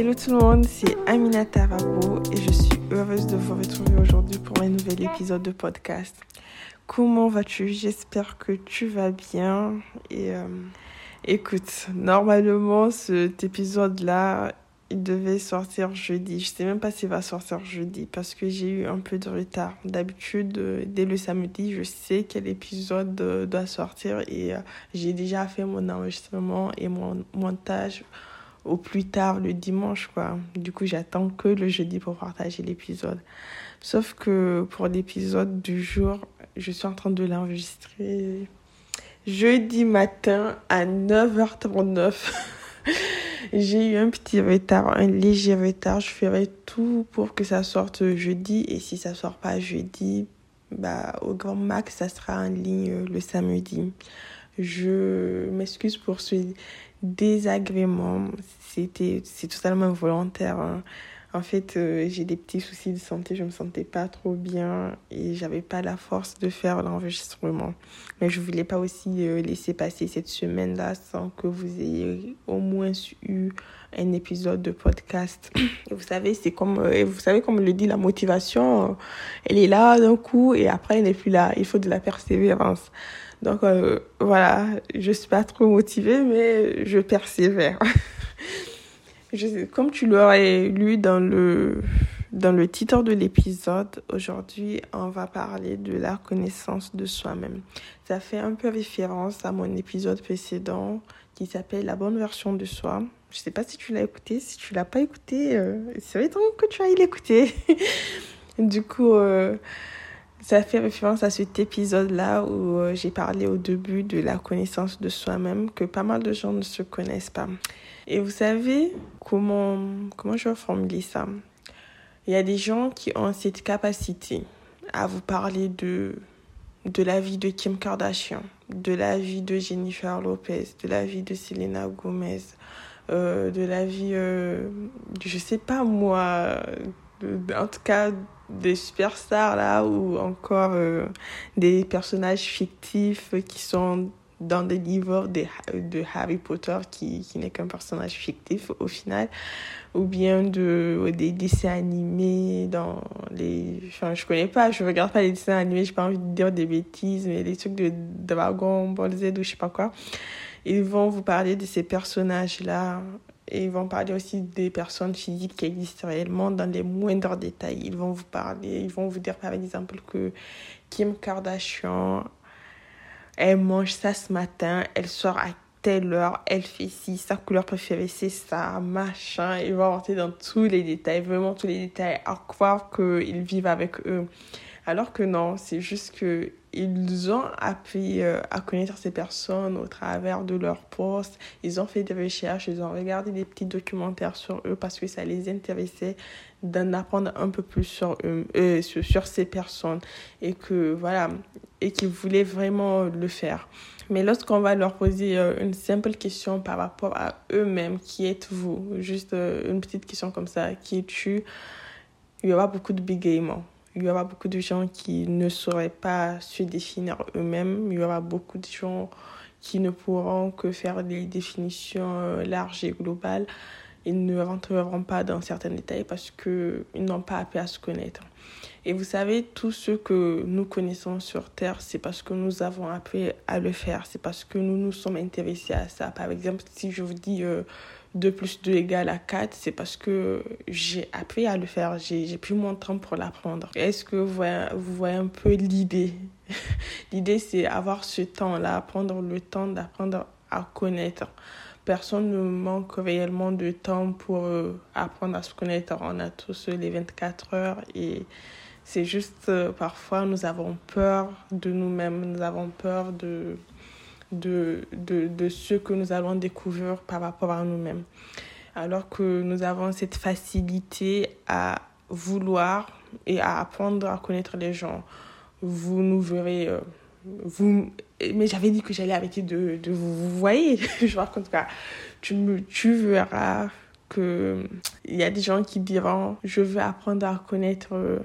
Hello tout le monde, c'est Amina Tarabo et je suis heureuse de vous retrouver aujourd'hui pour un nouvel épisode de podcast. Comment vas-tu? J'espère que tu vas bien. Et euh, écoute, normalement cet épisode-là, il devait sortir jeudi. Je sais même pas s'il va sortir jeudi parce que j'ai eu un peu de retard. D'habitude, euh, dès le samedi, je sais quel épisode euh, doit sortir et j'ai déjà fait mon enregistrement et mon montage au plus tard le dimanche, quoi. Du coup, j'attends que le jeudi pour partager l'épisode. Sauf que pour l'épisode du jour, je suis en train de l'enregistrer jeudi matin à 9h39. J'ai eu un petit retard, un léger retard. Je ferai tout pour que ça sorte jeudi. Et si ça sort pas jeudi, bah, au grand max, ça sera en ligne le samedi. Je m'excuse pour ce désagrément. C'était, c'est totalement volontaire. Hein. En fait, euh, j'ai des petits soucis de santé, je me sentais pas trop bien et j'avais pas la force de faire l'enregistrement. Mais je voulais pas aussi euh, laisser passer cette semaine-là sans que vous ayez au moins eu un épisode de podcast. Et vous savez, c'est comme, euh, vous savez comme le dit la motivation, elle est là d'un coup et après elle n'est plus là. Il faut de la persévérance. Donc euh, voilà, je suis pas trop motivée, mais je persévère. je, comme tu l'aurais lu dans le, dans le titre de l'épisode, aujourd'hui, on va parler de la connaissance de soi-même. Ça fait un peu référence à mon épisode précédent qui s'appelle La bonne version de soi. Je sais pas si tu l'as écouté. Si tu l'as pas écouté, euh, c'est vrai que tu ailles l'écouter. du coup, euh, ça fait référence à cet épisode-là où euh, j'ai parlé au début de la connaissance de soi-même, que pas mal de gens ne se connaissent pas. Et vous savez comment, comment je vais formuler ça? Il y a des gens qui ont cette capacité à vous parler de, de la vie de Kim Kardashian, de la vie de Jennifer Lopez, de la vie de Selena Gomez, euh, de la vie, euh, je sais pas moi, en tout cas des superstars là ou encore euh, des personnages fictifs qui sont dans des livres de, de Harry Potter qui, qui n'est qu'un personnage fictif au final. Ou bien de des dessins animés dans les enfin je connais pas je regarde pas les dessins animés j'ai pas envie de dire des bêtises mais les trucs de Dragon Ball Z ou je sais pas quoi. Ils vont vous parler de ces personnages là et ils vont parler aussi des personnes physiques qui existent réellement dans les moindres détails. Ils vont vous parler, ils vont vous dire par exemple que Kim Kardashian, elle mange ça ce matin, elle sort à telle heure, elle fait ci, sa couleur préférée c'est ça, machin. Ils vont rentrer dans tous les détails, vraiment tous les détails, à croire qu'ils vivent avec eux. Alors que non, c'est juste que ils ont appris euh, à connaître ces personnes au travers de leurs posts. Ils ont fait des recherches, ils ont regardé des petits documentaires sur eux parce que ça les intéressait d'en apprendre un peu plus sur eux, euh, sur, ces personnes et que voilà et qu'ils voulaient vraiment le faire. Mais lorsqu'on va leur poser euh, une simple question par rapport à eux-mêmes, qui êtes-vous? Juste une petite question comme ça, qui es-tu? Il y aura beaucoup de bégaiements il y aura beaucoup de gens qui ne sauraient pas se définir eux-mêmes. Il y aura beaucoup de gens qui ne pourront que faire des définitions euh, larges et globales. Ils ne rentreront pas dans certains détails parce qu'ils n'ont pas appris à se connaître. Et vous savez, tout ce que nous connaissons sur Terre, c'est parce que nous avons appris à le faire. C'est parce que nous nous sommes intéressés à ça. Par exemple, si je vous dis... Euh, 2 plus 2 égale à 4, c'est parce que j'ai appris à le faire, j'ai pris mon temps pour l'apprendre. Est-ce que vous voyez, un peu l'idée? L'idée, c'est avoir ce temps-là, prendre le temps d'apprendre à connaître. Personne ne manque réellement de temps pour euh, apprendre à se connaître. On a tous les 24 heures et c'est juste euh, parfois nous avons peur de nous-mêmes, nous avons peur de de, de, de ce que nous allons découvrir par rapport à nous-mêmes. Alors que nous avons cette facilité à vouloir et à apprendre à connaître les gens. Vous nous verrez, euh, vous, mais j'avais dit que j'allais arrêter de, de vous, vous voyez, je raconte pas. Tu, me, tu verras que il y a des gens qui diront je veux apprendre à connaître euh,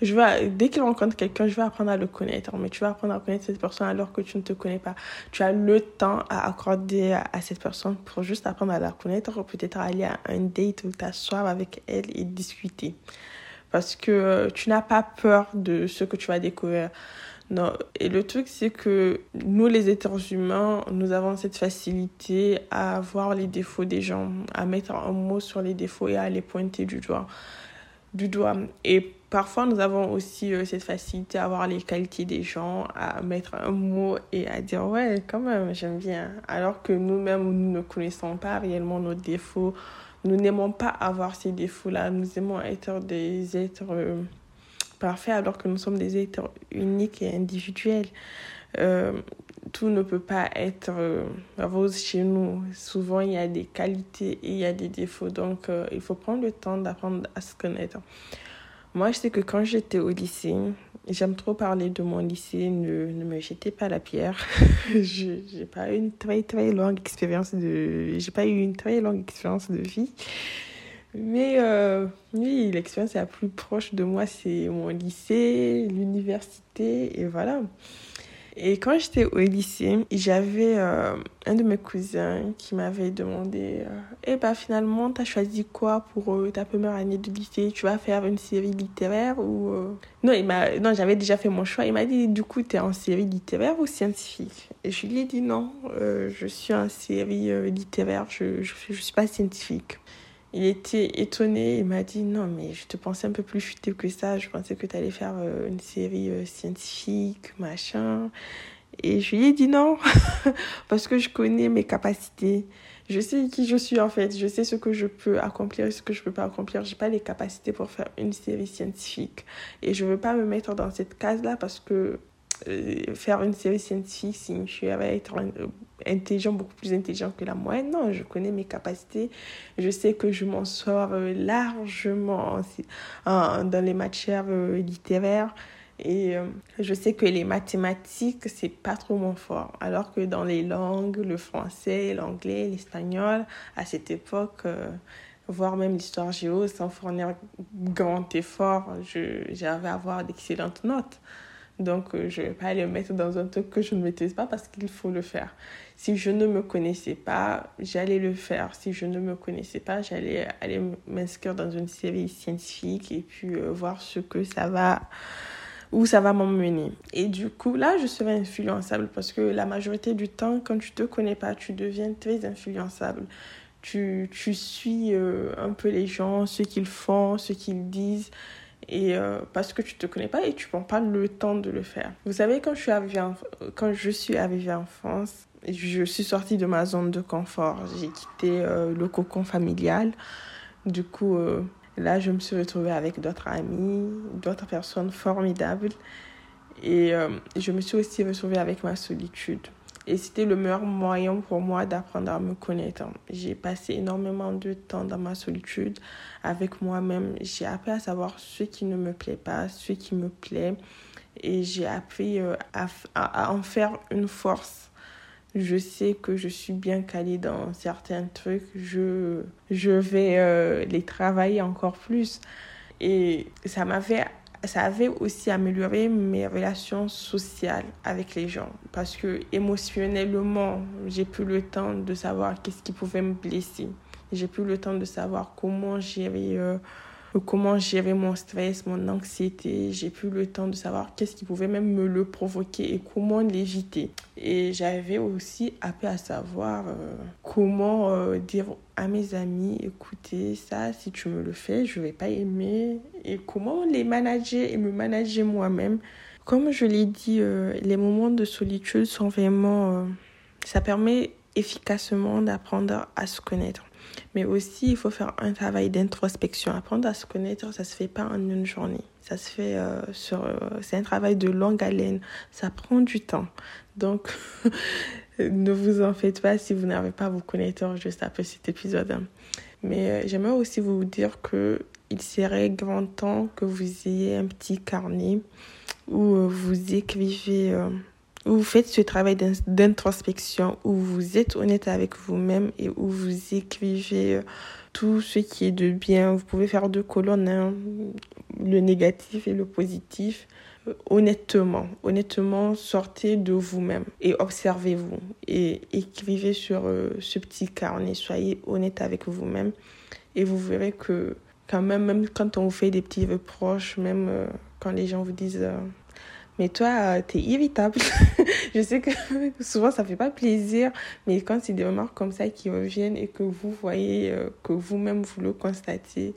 je vais, dès qu'il rencontre quelqu'un, je vais apprendre à le connaître. Mais tu vas apprendre à connaître cette personne alors que tu ne te connais pas. Tu as le temps à accorder à, cette personne pour juste apprendre à la connaître, peut-être aller à un date ou t'asseoir avec elle et discuter. Parce que euh, tu n'as pas peur de ce que tu vas découvrir. Non. Et le truc, c'est que nous, les êtres humains, nous avons cette facilité à voir les défauts des gens, à mettre un mot sur les défauts et à les pointer du doigt. Du doigt. Et parfois, nous avons aussi euh, cette facilité à voir les qualités des gens, à mettre un mot et à dire ouais, quand même, j'aime bien. Alors que nous-mêmes, nous ne connaissons pas réellement nos défauts. Nous n'aimons pas avoir ces défauts-là. Nous aimons être des êtres. Euh, parfait alors que nous sommes des êtres uniques et individuels. Euh, tout ne peut pas être rose chez nous. Souvent, il y a des qualités et il y a des défauts. Donc, il faut prendre le temps d'apprendre à se connaître. Moi, je sais que quand j'étais au lycée, j'aime trop parler de mon lycée. Ne, me jetez pas la pierre. je n'ai pas eu une très, très longue expérience de... J'ai pas eu une très longue expérience de vie. Mais euh, oui, l'expérience la plus proche de moi, c'est mon lycée, l'université, et voilà. Et quand j'étais au lycée, j'avais euh, un de mes cousins qui m'avait demandé euh, Eh ben finalement, tu as choisi quoi pour ta première année de lycée? Tu vas faire une série littéraire ou. Non, il non j'avais déjà fait mon choix. Il m'a dit Du coup, tu es en série littéraire ou scientifique? Et je lui ai dit Non, je suis en série littéraire, je ne suis pas scientifique. Il était étonné, il m'a dit non mais je te pensais un peu plus futé que ça, je pensais que tu allais faire euh, une série euh, scientifique, machin. Et je lui ai dit non, parce que je connais mes capacités. Je sais qui je suis en fait, je sais ce que je peux accomplir et ce que je peux pas accomplir. J'ai pas les capacités pour faire une série scientifique. Et je veux pas me mettre dans cette case-là parce que faire une série scientifique signifie être intelligent, beaucoup plus intelligent que la moyenne. Non, je connais mes capacités. Je sais que je m'en sors euh, largement dans les matières euh, littéraires. Et je sais que les mathématiques, c'est pas trop mon fort. Alors que dans les langues, le français, l'anglais, l'espagnol, à cette époque, voire même l'histoire géo, sans fournir grand effort, j'avais à avoir d'excellentes notes. Donc, euh, je ne vais pas me mettre dans un truc que je ne maîtrise pas parce qu'il faut le faire. Si je ne me connaissais pas, j'allais le faire. Si je ne me connaissais pas, j'allais aller m'inscrire dans une série scientifique et puis euh, voir ce que ça va, où ça va m'emmener. Et du coup, là, je serai influençable parce que la majorité du temps, quand tu ne te connais pas, tu deviens très influençable. Tu, tu suis euh, un peu les gens, ce qu'ils font, ce qu'ils disent et euh, parce que tu te connais pas et tu prends pas le temps de le faire. Vous savez, quand je suis arrivée en, quand je suis arrivée en France, je suis sortie de ma zone de confort. J'ai quitté euh, le cocon familial. Du coup, euh, là, je me suis retrouvée avec d'autres amis, d'autres personnes formidables. Et je me suis aussi retrouvée avec ma solitude. Et c'était le meilleur moyen pour moi d'apprendre à me connaître. J'ai passé énormément de temps dans ma solitude avec moi-même. J'ai appris à savoir ce qui ne me plaît pas, ce qui me plaît. Et j'ai appris euh, à, en faire une force. Je sais que je suis bien calée dans certains trucs. Je, je vais euh, les travailler encore plus. Et ça m'avait ça avait aussi amélioré mes relations sociales avec les gens parce que émotionnellement, j'ai plus le temps de savoir qu'est-ce qui pouvait me blesser. J'ai plus le temps de savoir comment gérer euh, comment gérer mon stress, mon anxiété. J'ai plus le temps de savoir qu'est-ce qui pouvait même me le provoquer et comment l'éviter. Et j'avais aussi appris à savoir euh, comment euh, dire à mes amis, écoutez, ça, si tu me le fais, je vais pas aimer. Et comment les manager et me manager moi-même. Comme je l'ai dit, euh, les moments de solitude sont vraiment... ça permet efficacement d'apprendre à se connaître. Mais aussi, il faut faire un travail d'introspection. Apprendre à se connaître, ça se fait pas en une journée. Ça se fait euh, sur. Euh, c'est un travail de longue haleine. Ça prend du temps. Donc, ne vous en faites pas si vous n'avez pas vous connaître juste après cet épisode. Mais euh, j'aimerais aussi vous dire que il serait grand temps que vous ayez un petit carnet où vous écrivez vous faites ce travail d'introspection, où vous êtes honnête avec vous-même et où vous écrivez euh, tout ce qui est de bien. Vous pouvez faire deux colonnes. Hein. le négatif et le positif honnêtement, honnêtement, sortez de vous-même et observez-vous et écrivez sur euh, ce petit carnet. Soyez honnête avec vous-même et vous verrez que quand même, même quand on vous fait des petits reproches, même euh, quand les gens vous disent euh, mais toi, t'es irritable. je sais que souvent ça fait pas plaisir, mais quand c'est des remarques comme ça qui reviennent et que vous voyez que vous-même vous le constatez,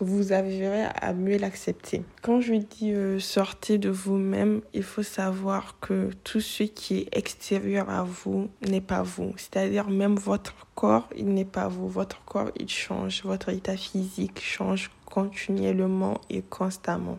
vous arriverez à mieux l'accepter. Quand je dis euh, sortez de vous-même, il faut savoir que tout ce qui est extérieur à vous n'est pas vous. C'est-à-dire même votre corps, il n'est pas vous. Votre corps, il change. Votre état physique change continuellement et constamment.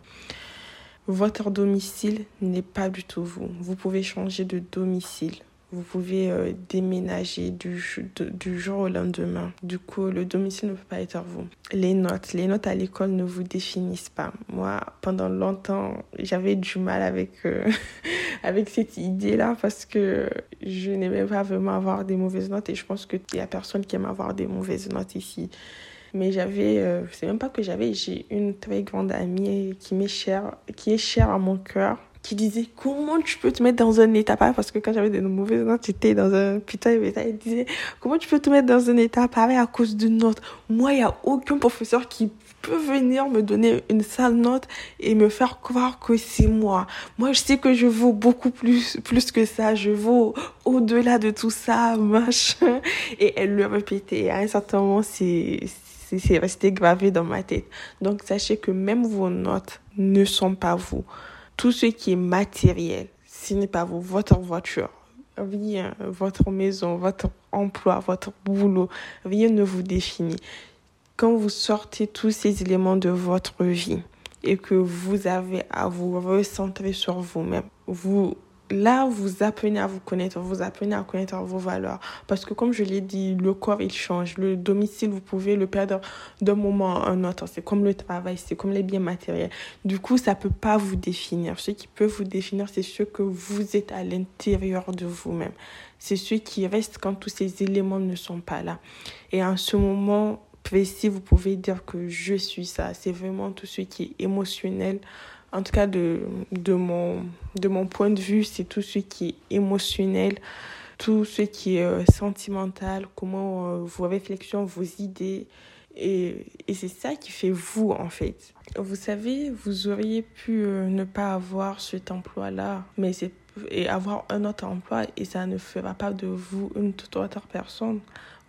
Votre domicile n'est pas du tout vous. Vous pouvez changer de domicile vous pouvez euh, déménager du, jour au lendemain. Du coup, le domicile ne peut pas être vous. Les notes, les notes à l'école ne vous définissent pas. Moi, pendant longtemps, j'avais du mal avec, euh, avec cette idée-là parce que je n'aimais pas vraiment avoir des mauvaises notes et je pense qu'il y a personne qui aime avoir des mauvaises notes ici. Mais j'avais, euh, c'est même pas que j'avais, j'ai une très grande amie qui m'est chère, qui est chère à mon cœur qui disait comment tu peux te mettre dans un état pareil? Parce que quand j'avais des mauvaises notes j'étais dans un putain d'état il disait comment tu peux te mettre dans un état pareil à cause d'une note? Moi il y a aucun professeur qui peut venir me donner une sale note et me faire croire que c'est moi. Moi je sais que je vaux beaucoup plus plus que ça. Je vaux au-delà de tout ça machin. Et elle le répétait. À un certain moment c'est c'est resté gravé dans ma tête. Donc sachez que même vos notes ne sont pas vous. Tout ce qui est matériel, ce n'est pas vous, votre voiture, rien, votre maison, votre emploi, votre boulot, rien ne vous définit. Quand vous sortez tous ces éléments de votre vie et que vous avez à vous recentrer sur vous-même, vous là, vous apprenez à vous connaître, vous apprenez à connaître vos valeurs. Parce que comme je l'ai dit, le corps, il change. Le domicile, vous pouvez le perdre d'un moment à un autre. C'est comme le travail, c'est comme les biens matériels. Du coup, ça peut pas vous définir. Ce qui peut vous définir, c'est ce que vous êtes à l'intérieur de vous-même. C'est ce qui reste quand tous ces éléments ne sont pas là. Et en ce moment précis, vous pouvez dire que je suis ça. C'est vraiment tout ce qui est émotionnel en tout cas de, de, mon, de mon point de vue, c'est tout ce qui est émotionnel, tout ce qui est euh, sentimental, comment euh, vos réflexions, vos idées. Et, et c'est ça qui fait vous, en fait. Vous savez, vous auriez pu euh, ne pas avoir cet emploi-là, mais c'est et avoir un autre emploi et ça ne fera pas de vous une toute autre personne.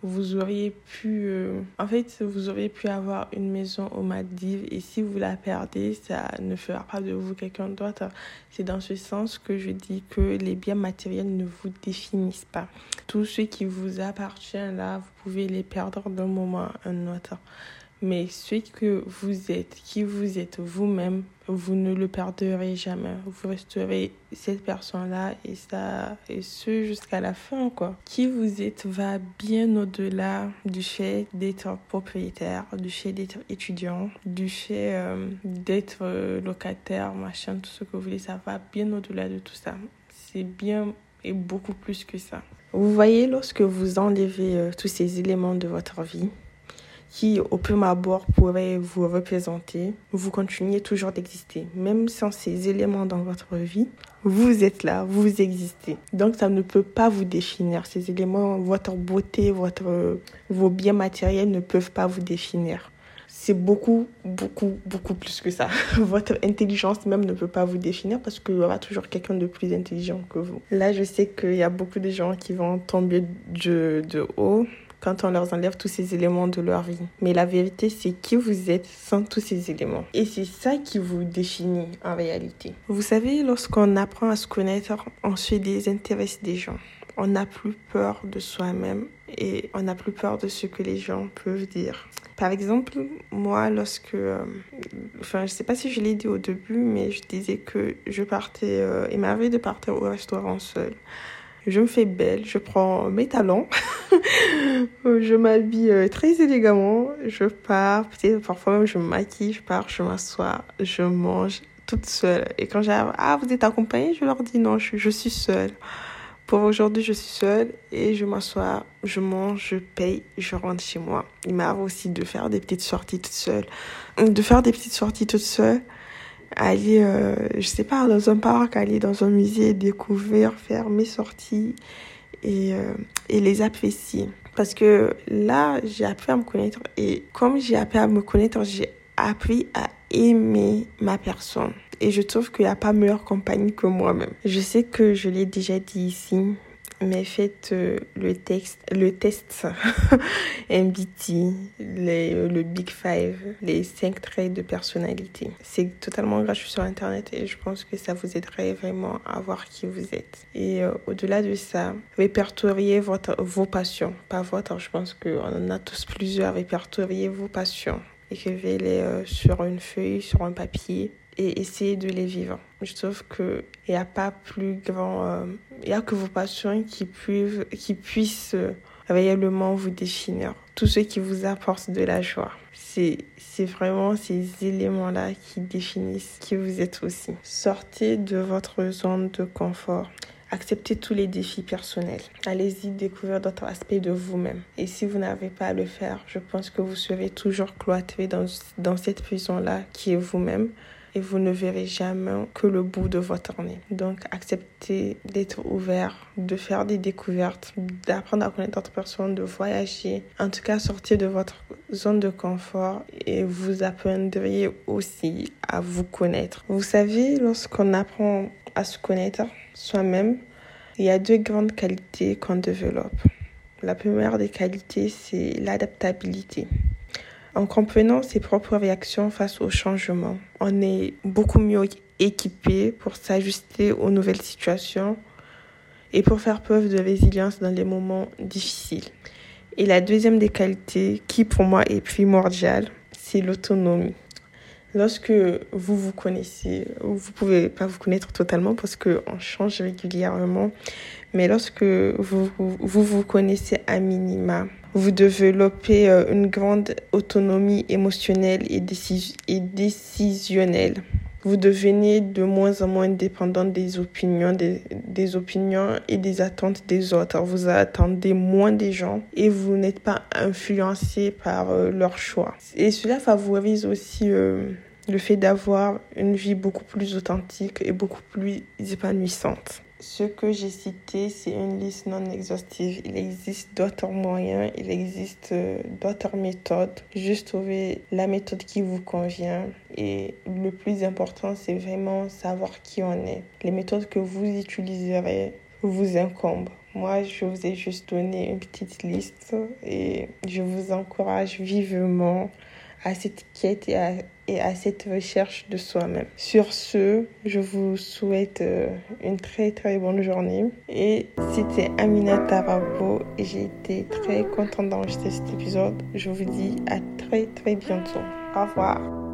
Vous auriez pu euh, en fait vous auriez pu avoir une maison aux Maldives et si vous la perdez ça ne fera pas de vous quelqu'un d'autre. C'est dans ce sens que je dis que les biens matériels ne vous définissent pas. Tout ce qui vous appartient là vous pouvez les perdre d'un moment à un autre mais ce que vous êtes, qui vous êtes vous-même, vous ne le perdrez jamais. Vous resterez cette personne-là et ça, et ce jusqu'à la fin, quoi. Qui vous êtes va bien au-delà du fait d'être propriétaire, du fait d'être étudiant, du fait euh, d'être euh, locataire, machin, tout ce que vous voulez. Ça va bien au-delà de tout ça. C'est bien et beaucoup plus que ça. Vous voyez, lorsque vous enlevez euh, tous ces éléments de votre vie, qui, au premier abord, pourrait vous représenter, vous continuez toujours d'exister. Même sans ces éléments dans votre vie, vous êtes là, vous existez. Donc, ça ne peut pas vous définir. Ces éléments, votre beauté, votre, vos biens matériels ne peuvent pas vous définir. C'est beaucoup, beaucoup, beaucoup plus que ça. Votre intelligence même ne peut pas vous définir parce qu'il y aura toujours quelqu'un de plus intelligent que vous. Là, je sais qu'il y a beaucoup de gens qui vont tomber de, de haut quand on leur enlève tous ces éléments de leur vie. Mais la vérité, c'est qui vous êtes sans tous ces éléments. Et c'est ça qui vous définit en réalité. Vous savez, lorsqu'on apprend à se connaître, on se désintéresse des gens. On n'a plus peur de soi-même et on n'a plus peur de ce que les gens peuvent dire. Par exemple, moi, lorsque... Euh, enfin, je sais pas si je l'ai dit au début, mais je disais que je partais... Euh, il m'arrivait de partir au restaurant seul je me fais belle, je prends mes talents, je m'habille euh, très élégamment, je pars, parfois même je me maquille, je pars, je m'assois, je mange toute seule. Et quand j'arrive, ah, vous êtes accompagnée? Je leur dis non, je, je suis seule. Pour aujourd'hui, je suis seule et je m'assois, je mange, je paye, je rentre chez moi. Il m'arrive aussi de faire des petites sorties toute seule. De faire des petites sorties toute seule, aller, euh, je sais pas, dans un parc, aller dans un musée, découvrir, faire mes sorties et, euh, et les apprécier. Parce que là, j'ai appris à me connaître et comme j'ai appris à me connaître, j'ai appris à aimer ma personne. Et je trouve qu'il n'y a pas meilleure compagnie que moi-même. Je sais que je l'ai déjà dit ici, mais faites euh, le texte, le test MBT, les, le Big Five, les cinq traits de personnalité. C'est totalement gratuit sur Internet et je pense que ça vous aiderait vraiment à voir qui vous êtes. Et euh, au-delà de ça, répertoriez votre, vos passions, pas votre, je pense qu'on en a tous plusieurs, répertoriez vos passions. Écrivez-les euh, sur une feuille, sur un papier et essayez de les vivre. Je trouve qu'il n'y a pas plus grand... Euh, il n'y a que vos passions qui, puissent, qui puissent euh, réellement vous définir. Tout ce qui vous apporte de la joie. C'est, c'est vraiment ces éléments-là qui définissent qui vous êtes aussi. Sortez de votre zone de confort. Acceptez tous les défis personnels. Allez-y découvrir d'autres aspects de vous-même. Et si vous n'avez pas à le faire, je pense que vous serez toujours cloîtré dans, dans cette prison-là qui est vous-même et vous ne verrez jamais que le bout de votre nez. Donc, acceptez d'être ouvert, de faire des découvertes, d'apprendre à connaître d'autres personnes, de voyager. En tout cas, sortir de votre zone de confort et vous apprendriez aussi à vous connaître. Vous savez, lorsqu'on apprend à se connaître soi-même, il y a deux grandes qualités qu'on développe. La première des qualités, c'est l'adaptabilité. En comprenant ses propres réactions face au changement, on est beaucoup mieux équipé pour s'ajuster aux nouvelles situations et pour faire preuve de résilience dans les moments difficiles. Et la deuxième des qualités, qui pour moi est primordiale, c'est l'autonomie. Lorsque vous vous connaissez, vous pouvez pas vous connaître totalement parce qu'on change régulièrement, mais lorsque vous, vous vous connaissez à minima, vous développez euh, une grande autonomie émotionnelle et, décisionnelle. Vous devenez de moins en moins dépendant des opinions, des, des, opinions et des attentes des autres. Vous attendez moins des gens et vous n'êtes pas influencé par euh, leurs choix. Et cela favorise aussi euh, le fait d'avoir une vie beaucoup plus authentique et beaucoup plus épanouissante. Ce que j'ai cité, c'est une liste non exhaustive. Il existe d'autres moyens, il existe euh, d'autres méthodes. Juste trouver la méthode qui vous convient. Et le plus important, c'est vraiment savoir qui on est. Les méthodes que vous utiliserez vous incombent. Moi, je vous ai juste donné une petite liste et je vous encourage vivement à cette quête et à, et à cette recherche de soi-même. Sur ce, je vous souhaite euh, une très très bonne journée. Et c'était Amina Tarabo et j'ai été très contente d'enregistrer cet épisode. Je vous dis à très très bientôt. Au revoir.